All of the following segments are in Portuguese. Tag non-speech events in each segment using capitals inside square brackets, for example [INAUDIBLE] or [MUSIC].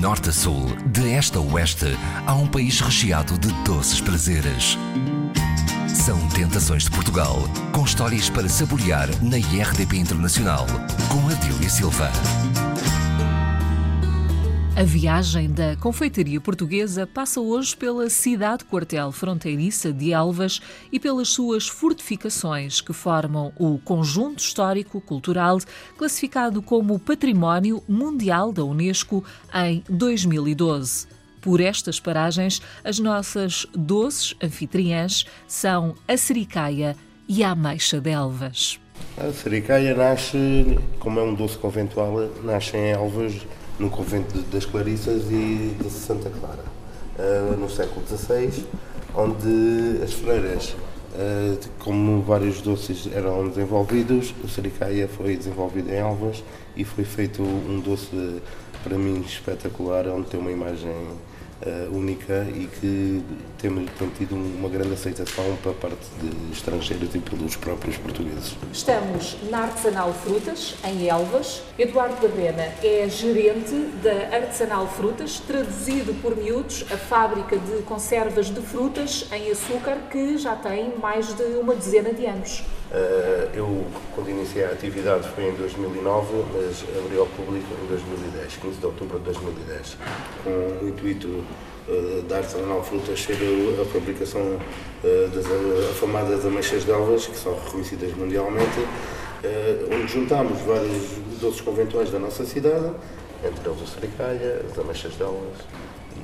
norte a sul, de este a oeste, há um país recheado de doces prazeres. São Tentações de Portugal, com histórias para saborear na IRDP Internacional, com Adília Silva. A viagem da confeitaria portuguesa passa hoje pela cidade quartel fronteiriça de Elvas e pelas suas fortificações que formam o conjunto histórico-cultural classificado como Património Mundial da Unesco em 2012. Por estas paragens, as nossas doces anfitriãs são a sericaia e a ameixa de Elvas. A sericaia nasce, como é um doce conventual, nasce em Elvas no convento das Clarissas e de Santa Clara, uh, no século XVI, onde as freiras, uh, como vários doces eram desenvolvidos, o sericaia foi desenvolvido em Elvas e foi feito um doce para mim espetacular, onde tem uma imagem uh, única e que temos tido uma grande aceitação para parte de estrangeiros e pelos próprios portugueses. Estamos na Artesanal Frutas, em Elvas. Eduardo Barrena é gerente da Artesanal Frutas, traduzido por miúdos a fábrica de conservas de frutas em açúcar que já tem mais de uma dezena de anos. Uh, eu, quando iniciei a atividade, foi em 2009, mas abri ao público em 2010, 15 de outubro de 2010, com o intuito uh, da Artesanal Frutas ser a fabricação uh, das afamadas ameixas de Elvas, que são reconhecidas mundialmente, onde juntámos vários doces conventuais da nossa cidade, entre eles o sericaia, as ameixas de Elvas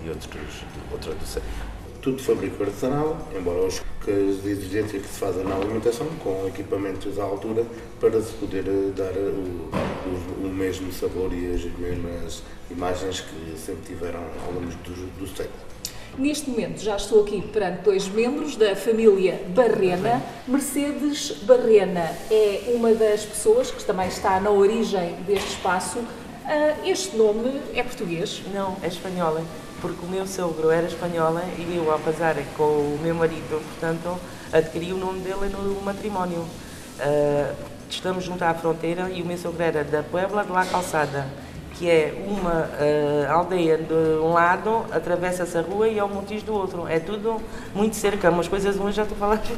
e outros, do série tudo de fabrico artesanal, embora os, as exigências que se fazem na alimentação, com equipamentos à altura, para se poder eh, dar eh, o, o, o mesmo sabor e as mesmas imagens que sempre tiveram ao longo do, do século. Neste momento já estou aqui perante dois membros da família Barrena. Mercedes Barrena é uma das pessoas que também está na origem deste espaço. Ah, este nome é português? Não, é espanhola porque o meu sogro era espanhola e eu, ao casar com o meu marido, portanto, adquiri o nome dele no matrimónio. Uh, estamos junto à fronteira e o meu sogro era da Puebla de La Calçada, que é uma uh, aldeia de um lado, atravessa-se a rua e é o Montijo do outro. É tudo muito cerca, umas coisas umas já estou falar. Uh,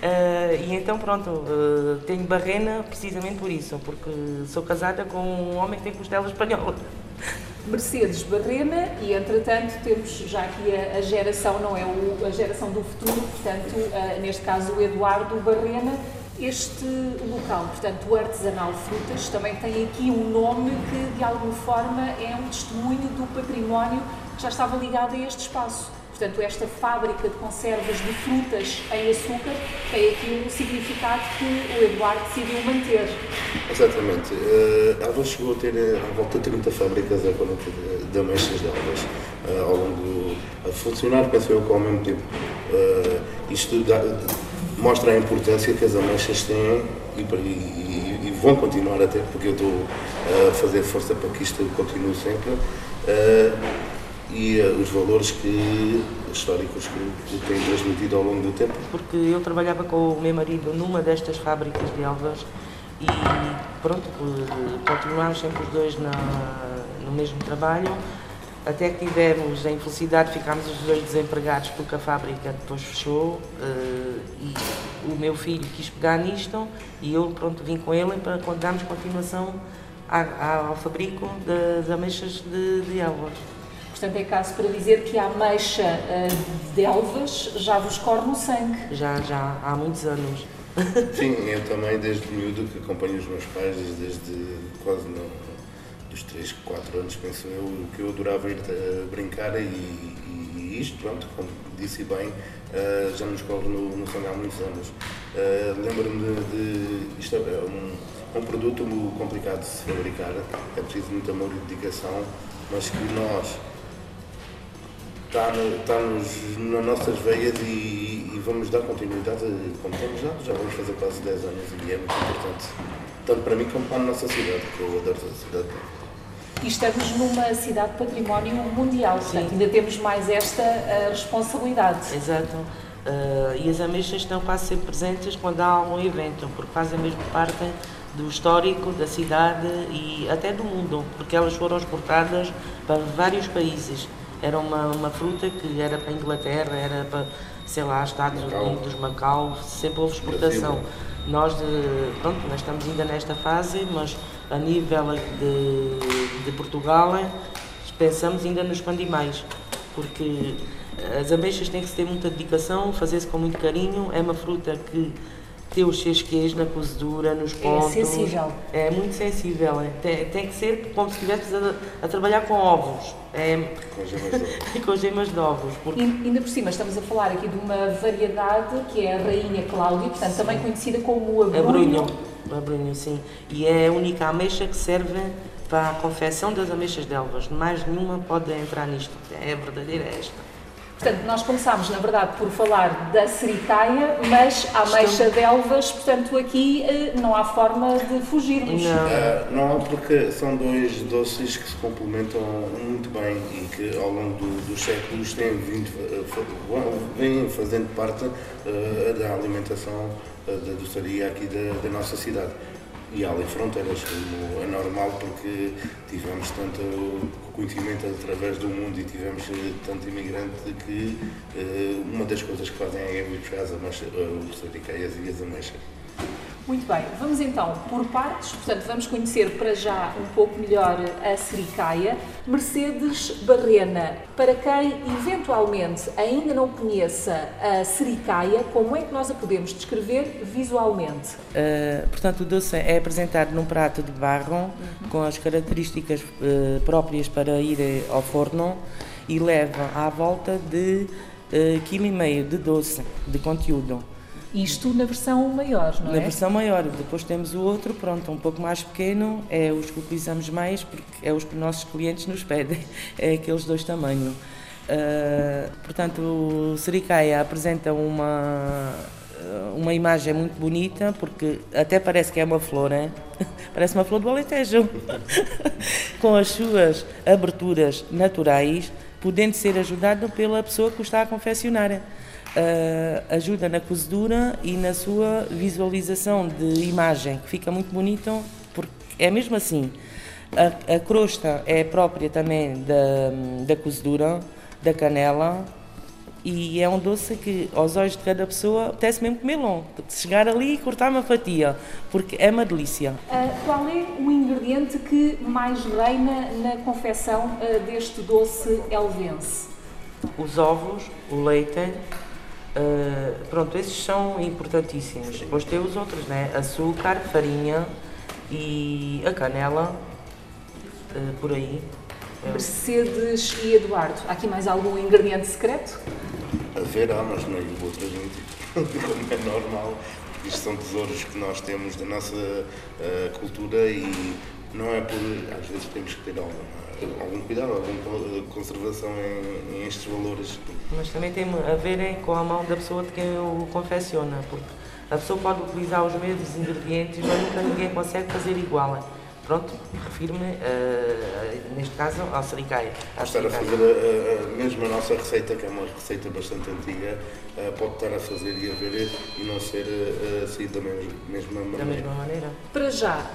[LAUGHS] e então, pronto, tenho barrena precisamente por isso, porque sou casada com um homem que tem costela espanhola. Mercedes Barrena e, entretanto, temos já aqui a, a geração, não é o, a geração do futuro, portanto, uh, neste caso o Eduardo Barrena, este local, portanto, o Artesanal Frutas, também tem aqui um nome que, de alguma forma, é um testemunho do património que já estava ligado a este espaço. Portanto, esta fábrica de conservas de frutas em açúcar tem aqui um significado que o Eduardo decidiu manter. Exatamente. Uh, Alva chegou a ter uh, à volta de 30 fábricas a 40 de, ameixas de Alvas uh, ao longo a funcionar, penso eu, que ao mesmo tempo. Uh, isto dá, mostra a importância que as ameixas têm e, e, e, vão continuar a ter, porque eu estou a fazer força para que isto continue sempre e uh, os valores que, históricos que, que têm transmitido ao longo do tempo. Porque eu trabalhava com o meu marido numa destas fábricas de Elvas e pronto, continuámos sempre os dois na, no mesmo trabalho, até que tivemos a infelicidade, ficámos os dois desempregados porque a fábrica depois fechou uh, e o meu filho quis pegar nisto e eu pronto vim com ele para darmos continuação ao fabrico das ameixas de, de. Portanto, é caso para dizer que a ameixa uh, de Elvas já vos corre no sangue. Já, já, há muitos anos. [LAUGHS] Sim, eu também, desde miúdo, que acompanho os meus pais, desde quase no, dos 3, 4 anos, penso eu, que eu adorava ir a brincar e, e, e isto, pronto, como disse bem, uh, já nos corre no, no sangue há muitos anos. Uh, Lembro-me de, de, Isto é um, um produto complicado de se fabricar, é preciso muito amor e dedicação, mas que nós está, no, está nos, nas nossas veias e, e, vamos dar continuidade como temos dado. Já vamos fazer quase 10 anos e é muito importante, tanto para mim como para a nossa cidade, que eu adoro a cidade. E estamos numa cidade património mundial, portanto Sim. ainda temos mais esta uh, responsabilidade. Exato. Uh, e as ameixas estão quase sempre presentes quando há algum evento, porque fazem mesmo parte do histórico da cidade e até do mundo, porque elas foram exportadas para vários países. Era uma, uma fruta que era para a Inglaterra, era para, sei lá, Estados Macau. Unidos, Macau, sempre houve exportação. Brasil. Nós, de, pronto, nós estamos ainda nesta fase, mas a nível de, de Portugal pensamos ainda no expandir mais, porque as ameixas têm que ter muita dedicação, fazer-se com muito carinho, é uma fruta que tem os seus queijos na cozedura, nos pontos. sensível. É muito sensível, é. Tem, tem que ser como se estivesse a, a trabalhar com ovos, é, Com gemas de ouro. [LAUGHS] com gemas de ovos, porque E, ainda por cima, estamos a falar aqui de uma variedade que é a Rainha Cláudia, portanto, também conhecida como É abrunho. brunho, é brunho, sim. E é a única ameixa que serve para a confecção das ameixas de elvas. Mais nenhuma pode entrar nisto. É verdadeira é esta. Portanto, nós começámos, na verdade, por falar da sericaia, mas a ameixa de Elvas, portanto, aqui eh, não há forma de fugirmos. Não. Ah, não, porque são dois doces que se complementam muito bem e que ao longo do- dos séculos têm vindo, bom, vêm fazendo parte ah, da alimentação ah, da doçaria aqui da, da nossa cidade. E além fronteiras, como é normal, porque tivemos tanto conhecimento através do mundo e tivemos eh, tanto imigrante que eh, uma das coisas que fazem é ir buscar as ameixas, eh, os e as ameixas. Muito bem, vamos então por partes, portanto, vamos conhecer para já um pouco melhor a sericaia. Mercedes Barrena, para quem eventualmente ainda não conheça a sericaia, como é que nós a podemos descrever visualmente? Uh, portanto, o doce é apresentado num prato de barro com as características uh, próprias para ir eh, ao forno e leva à volta de uh, quilo e meio de doce, de conteúdo. Isto na versão maior, não Na é? versão maior, depois temos o outro, pronto, um pouco mais pequeno, é os que utilizamos mais porque é os que os nossos clientes nos pedem, [LAUGHS] é aqueles dois tamanhos. Uh, portanto, o Sericaia apresenta uma, uma imagem muito bonita, porque até parece que é uma flor, hein? [LAUGHS] parece uma flor do Alentejo, [LAUGHS] com as suas aberturas naturais, podendo ser ajudado pela pessoa que o está a confeccionar. Uh, ajuda na cozedura e na sua visualização de imagem, que fica muito bonito, porque é mesmo assim. A, a crosta é própria também da, da cozedura, da canela, e é um doce que, aos olhos de cada pessoa, apetece mesmo comê-lo. Chegar ali e cortar uma fatia, porque é uma delícia. Ah, qual é o ingrediente que mais reina na confecção ah, deste doce elvense? Os ovos, o leite, Uh, pronto, esses são importantíssimos. Depois tem os outros, né? Açúcar, farinha e a canela, uh, por aí. Mercedes e Eduardo, há aqui mais algum ingrediente secreto? Haverá, mas não lhe vou transmitir, [LAUGHS] como é normal. Isto são tesouros que nós temos da nossa uh, cultura e não é por. Às vezes temos que ter algum, algum cuidado, alguma conservação em, em estes valores. Mas também tem a ver com a mão da pessoa de quem o confecciona, porque a pessoa pode utilizar os mesmos ingredientes, mas nunca ninguém consegue fazer igual. Pronto, refiro-me, uh, neste caso, ao sericaia. Estar a fazer a, a, mesmo a nossa receita, que é uma receita bastante antiga, uh, pode estar a fazer e a ver e não ser uh, sair da mesma, mesma maneira. Da mesma maneira. Para já,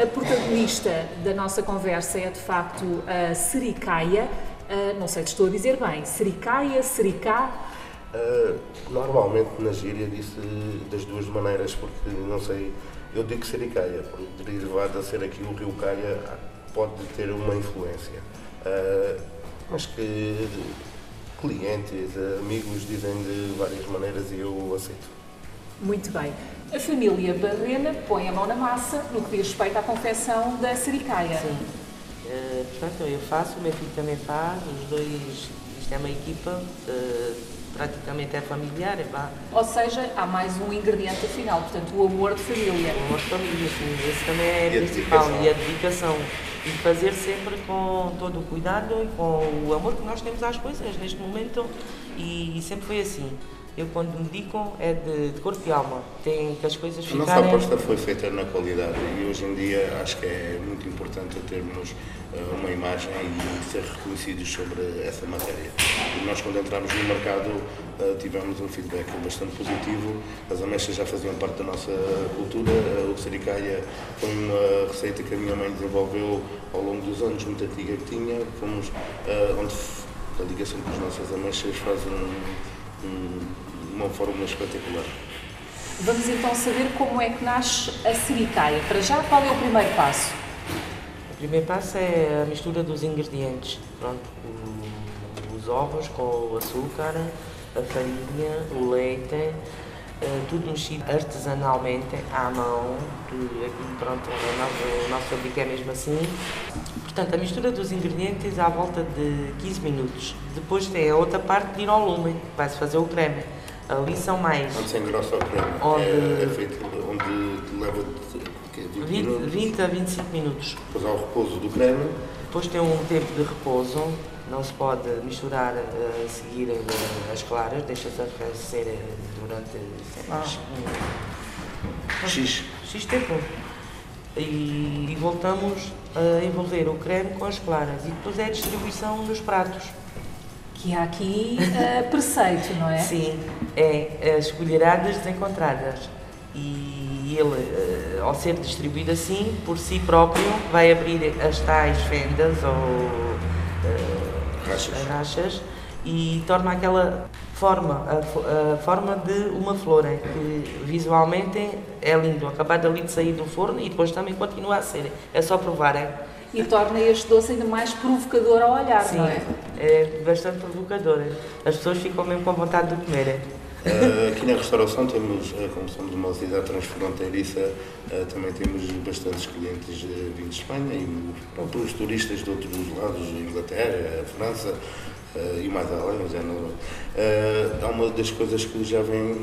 a protagonista da nossa conversa é de facto a sericaia. não sei se estou a dizer bem, sericaia, sericá. normalmente na gíria disse das duas maneiras, porque não sei. Eu digo Sericaia, porque derivado a ser aqui o Rio Caia pode ter uma influência. Uh, mas que clientes, amigos dizem de várias maneiras e eu aceito. Muito bem. A família Barrena põe a mão na massa no que diz respeito à confecção da Sericaia. Sim. Uh, portanto, eu faço, o meu filho também faz, os dois, isto é uma equipa. Uh, praticamente é familiar, é pá. Ou seja, há mais um ingrediente afinal, portanto, o amor de família. O amor de família, sim, esse também é e principal, a e a dedicação. E fazer sempre com todo o cuidado e com o amor que nós temos às coisas neste momento, e, e sempre foi assim. Eu quando me dedicam é de, de corpo e alma. Tem que as coisas ficarem... A nossa aposta foi feita na qualidade e hoje em dia acho que é muito importante termos uh, uma imagem e ser reconhecidos sobre essa matéria. E nós quando entramos no mercado uh, tivemos um feedback bastante positivo, as ameixas já faziam parte da nossa cultura, uh, o sericaia foi uma receita que a minha mãe desenvolveu ao longo dos anos, muito antiga que tinha, fomos onde a ligação com as nossas ameixas faz um uma fórmula espetacular. Vamos então saber como é que nasce a sericaia. Para já, qual é o primeiro passo? O primeiro passo é a mistura dos ingredientes. Pronto, os ovos com o açúcar, a farinha, o leite, tudo mexido artesanalmente, à mão, aqui pronto, o nosso, o nosso fabrico é mesmo assim. Portanto, a mistura dos ingredientes à volta de 15 minutos. Depois tem a outra parte de ir ao lume, vai-se fazer o creme. Ali são mais. Onde se engrossa o creme. Onde... É, é feito onde leva 20, 20, 20 a 25 minutos. Depois há o repouso do creme. Depois tem um tempo de repouso, não se pode misturar a seguir eh, as claras, deixa-se arrefecer eh, durante ah. X. X tempo. E, e, voltamos a envolver o creme com as claras e depois é a distribuição nos pratos que há aqui uh, preceito, não é? Sim, é as colheradas desencontradas. E ele, uh, ao ser distribuído assim, por si próprio, vai abrir as tais fendas ou uh, rachas. rachas e torna aquela forma, a, a, forma de uma flor, é, que visualmente é lindo, acabado ali de sair do forno e depois também continua a ser. É só provar, é? e torna este doce ainda mais provocador ao olhar, Sim, não é? É bastante provocador. As pessoas ficam mesmo com vontade de comer. Uh, aqui na restauração temos, uh, como somos uma cidade transfronteiriça, uh, também temos bastantes clientes vindos de Espanha e pronto, os turistas de outros lados, Inglaterra, França, e mais além, já não, uh, há uma das coisas que já vem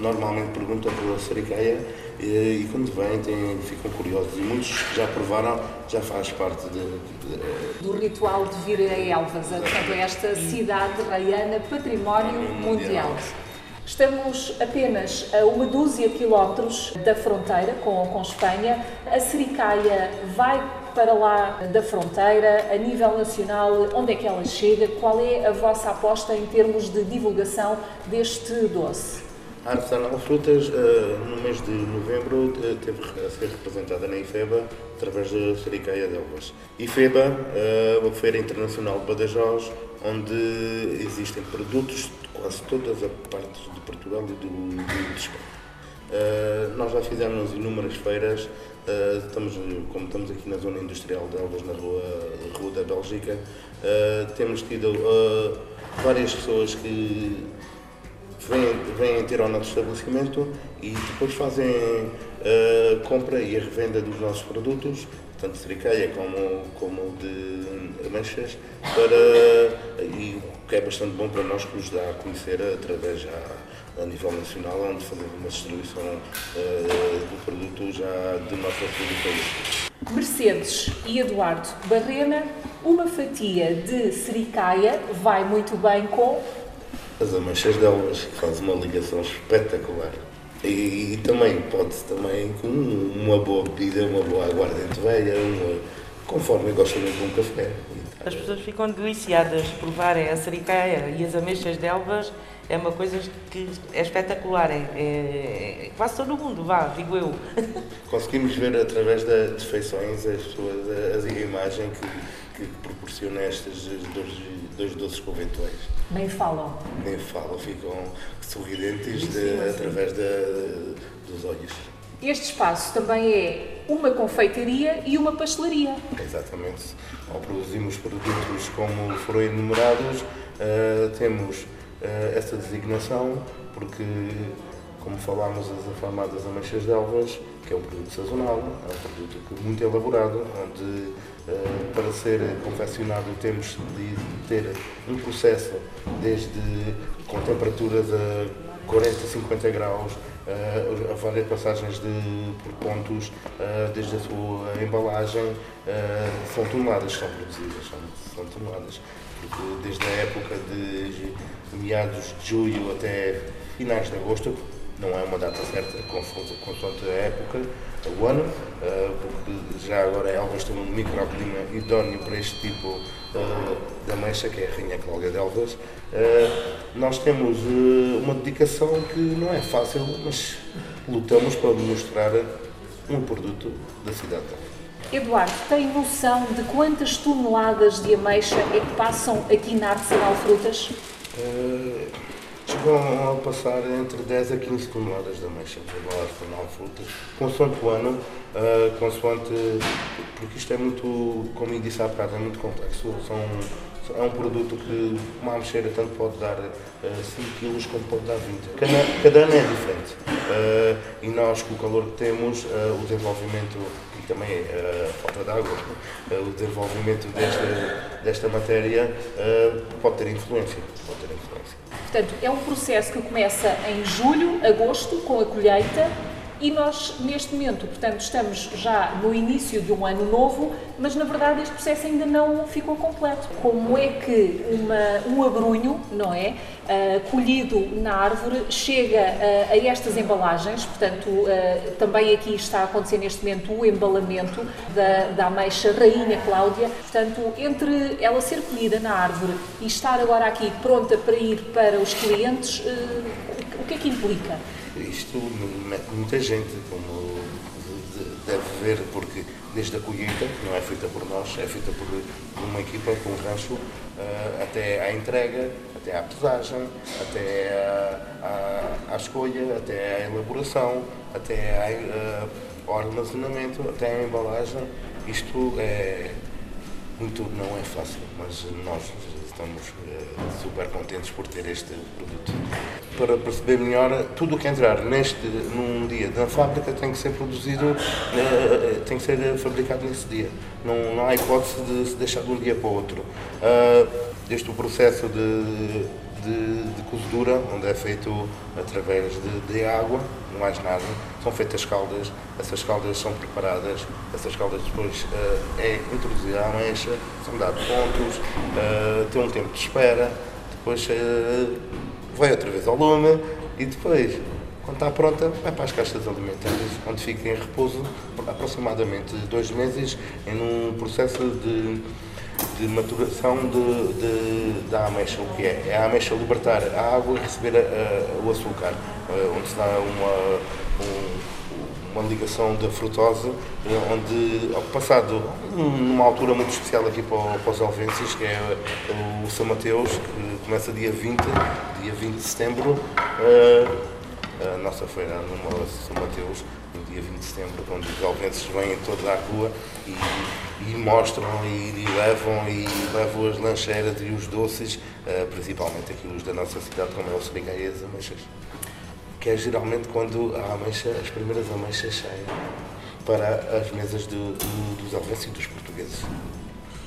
normalmente perguntam pela sericaia e, e quando vêm ficam curiosos e muitos já provaram, já faz parte de, de, do ritual de vir a Elvas, portanto, a esta cidade raiana, património mundial. mundial. Estamos apenas a uma dúzia de quilómetros da fronteira com, com Espanha. A Sericaia vai para lá da fronteira, a nível nacional, onde é que ela chega? Qual é a vossa aposta em termos de divulgação deste doce? A Artesanal Frutas, eh, no mês de novembro, eh, teve a ser representada na IFEBA através da Sericaia de Elvas. IFEBA, eh, uma feira internacional de Badajoz, onde existem produtos de quase todas as partes de Portugal e do, de Espanha. Nós já fizemos inúmeras feiras Uh, estamos, como estamos aqui na zona industrial de Elvas, na rua, rua da Bélgica, uh, temos tido uh, várias pessoas que vêm, vêm ter ao nosso estabelecimento e depois fazem a compra e a revenda dos nossos produtos, tanto de sericaia como, como de manchas, para, e o que é bastante bom para nós que nos dá a conhecer através já a nível nacional, onde fazemos uma distribuição uh, do produto já de nossa produção. Mercedes e Eduardo Barrena, uma fatia de sericaia vai muito bem com as ameixas delas, que faz uma ligação espetacular. E, também pode-se também com uma boa bebida, uma boa aguardente velha, uma, conforme gostam de um café. As pessoas ficam deliciadas de provarem a sericaia e as ameixas de é uma coisa que é espetacular. É, é, quase todo mundo, vá, digo eu. [LAUGHS] Conseguimos ver através das feições as pessoas, a, a imagem que, que proporciona estes dois, dois doces conventuais. Nem falam. Nem falam, ficam sorridentes de, através de, dos olhos. Este espaço também é uma confeitaria e uma pastelaria. Exatamente. Ao produzirmos produtos como foram enumerados, uh, temos uh, essa designação, porque, como falámos, as afamadas ameixas de elvas, que é um produto sazonal, é um produto muito elaborado, onde uh, para ser confeccionado temos de ter um processo desde com temperaturas a 40, 50 graus, uh, várias passagens de, por pontos, desde a sua embalagem, são toneladas que são produzidas, são, são toneladas. Desde a época de meados de julho até finais de agosto, não é uma data certa, consoante a época, o ano, porque já agora Elvas tem um microclima idóneo para este tipo de ameixa, que é a Rainha Cláudia de Elvas. Nós temos uma dedicação que não é fácil, mas lutamos para mostrar um produto da cidade. Eduardo, tem noção de quantas toneladas de ameixa é que passam aqui na Artesanal Frutas? Uh, chegam a passar entre 10 a 15 toneladas de ameixa pela Artesanal Frutas, consoante o ano, uh, consoante, porque isto é muito, como disse há bocado, é muito complexo. São é um produto que uma ameixeira tanto pode dar uh, 5 kg como pode dar 20. Cada, cada ano é diferente. Uh, e nós, com o calor que temos, uh, o desenvolvimento também a falta de água, o desenvolvimento desta, desta matéria pode ter influência. Pode ter influência. Portanto, é um processo que começa em julho, agosto, com a colheita e nós, neste momento, portanto, estamos já no início de um ano novo, mas na verdade este processo ainda não ficou completo. Como é que uma, um abrunho, não é, uh, colhido na árvore, chega uh, a estas embalagens? Portanto, uh, também aqui está a acontecer neste momento o embalamento da, da ameixa Rainha Cláudia. Portanto, entre ela ser colhida na árvore e estar agora aqui pronta para ir para os clientes, o que é que implica? Isto mete muita gente, como deve ver, porque desde a colheita, que não é feita por nós, é feita por uma equipa com um rancho, eh, até à entrega, até à pesagem, até à, à, à escolha, até à elaboração, até eh, ao armazenamento, até à embalagem. Isto é muito, não é fácil, mas nós estamos uh, super contentes por ter este produto. Para perceber melhor, tudo o que entrar neste, num dia da fábrica tem que ser produzido, uh, tem que ser fabricado nesse dia. Não, não há hipótese de se deixar de um dia para o outro. Desde o processo de, de, de cozedura, onde é feito através de, de água, não mais nada. São feitas caldas, essas caldas são preparadas, essas caldas depois uh, é introduzida à mancha, são dados pontos, uh, tem um tempo de espera, depois uh, vai outra vez ao lume e depois, quando está pronta, vai para as caixas alimentares, onde fica em repouso aproximadamente dois meses, em um processo de de maturação de, de, da ameixa, o que é? É a ameixa libertar a água e receber a, a, o açúcar, eh, onde se dá uma, um, uma ligação da frutose, eh, onde, passado numa altura muito especial aqui para, para os Alvenses, que é o São Mateus, que começa dia 20, dia 20 de setembro, eh, a nossa feira no São Mateus, dia 20 de setembro, onde os alvenses vêm todos à rua e, e mostram e, e, levam e levam as lancheiras e os doces, uh, principalmente aqui os da nossa cidade, como é o Serigai e as ameixas. Que é geralmente quando a ameixa, as primeiras ameixas saem para as mesas do, do, dos alvenses e dos portugueses.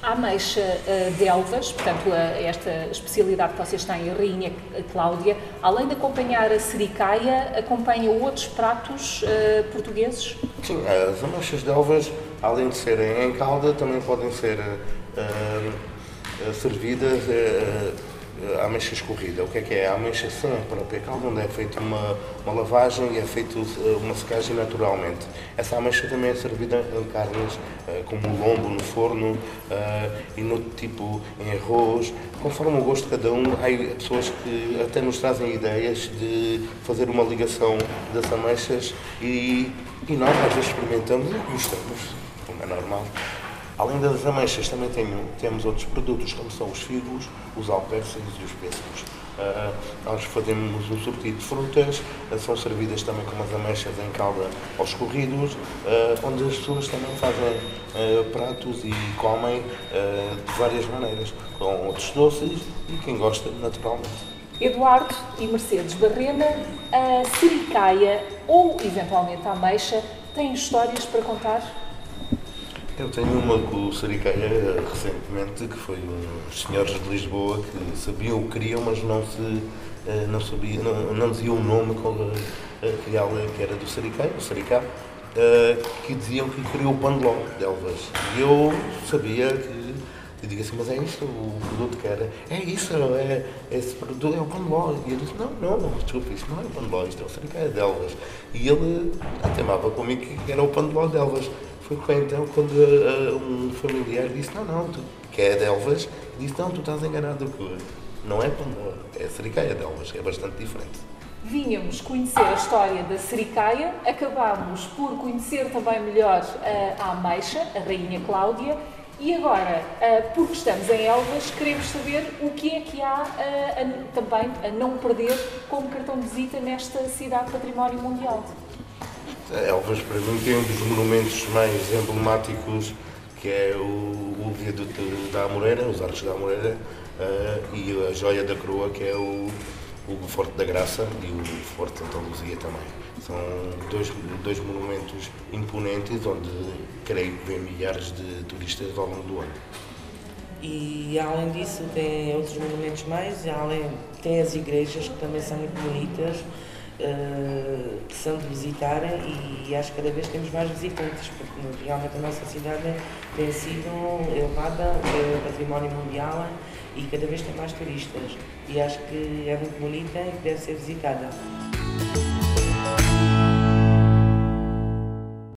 A ameixa uh, de Elvas, portanto, uh, esta especialidade que vocês têm, a Rainha Cláudia, além de acompanhar a sericaia, acompanha outros pratos uh, portugueses? Sim, as ameixas de Elvas, além de serem em calda, também podem ser servidas a ameixa escorrida. O que é que é? A ameixa a própria onde é feita uma, uma lavagem e é feita eh, uma secagem naturalmente. Essa ameixa também é servida em carnes, eh, como lombo no forno eh, e no tipo em arroz. Conforme o gosto de cada um, há pessoas que até nos trazem ideias de fazer uma ligação das ameixas e, e nós às vezes experimentamos e gostamos, como é normal. Além das ameixas, também temos outros produtos, como são os figos, os alpércigos e os pêssegos. Uh, nós fazemos um sortido de frutas, uh, são servidas também como as ameixas em calda aos corridos, uh, onde as pessoas também fazem pratos e comem de várias maneiras, com outros doces e quem gosta, naturalmente. Eduardo e Mercedes Barrena, a sericaia ou eventualmente a ameixa têm histórias para contar? Eu tenho uma com o Saricaia recentemente, que foi uns senhores de Lisboa que sabiam o que queriam, mas não se eh, não sabia, não, não dizia o nome real que era do Saricaia, o Saricá, que diziam que queriam o pandeló de Elvas. E eu sabia que eu digo assim, mas é isto o produto que era? É isso, é, esse produto é o pandeló. E ele disse, não, não, desculpa, isto não é o pandeló, isto é o Saricaia de Elvas. E ele atemava comigo que era o pandeló de Elvas. Foi então quando uh, um familiar disse, não, não, tu que é de Elvas, disse, não, tu estás enganado, não é Pandora, é a Sericaia de Elvas, é bastante diferente. Vínhamos conhecer a história da Sericaia, acabámos por conhecer também melhor a Ameixa, a Rainha Cláudia, e agora, porque estamos em Elvas, queremos saber o que é que há a, a, também a não perder como cartão de visita nesta cidade património mundial. Elvas, para mim, tem um dos monumentos mais emblemáticos, que é o, o viaduto da Amoreira, os Arcos da Amoreira, uh, e a joia da coroa, que é o, o Forte da Graça e o Forte Santa Luzia também. São dois, dois monumentos imponentes onde creio que vêm milhares de turistas ao longo do ano. E além disso tem outros monumentos mais, além tem as igrejas que também são muito bonitas, uh, que são de visitar e acho que cada vez temos mais visitantes, porque realmente a nossa cidade tem sido elevada uh, património mundial e cada vez tem mais turistas. E acho que é muito bonita e deve ser visitada.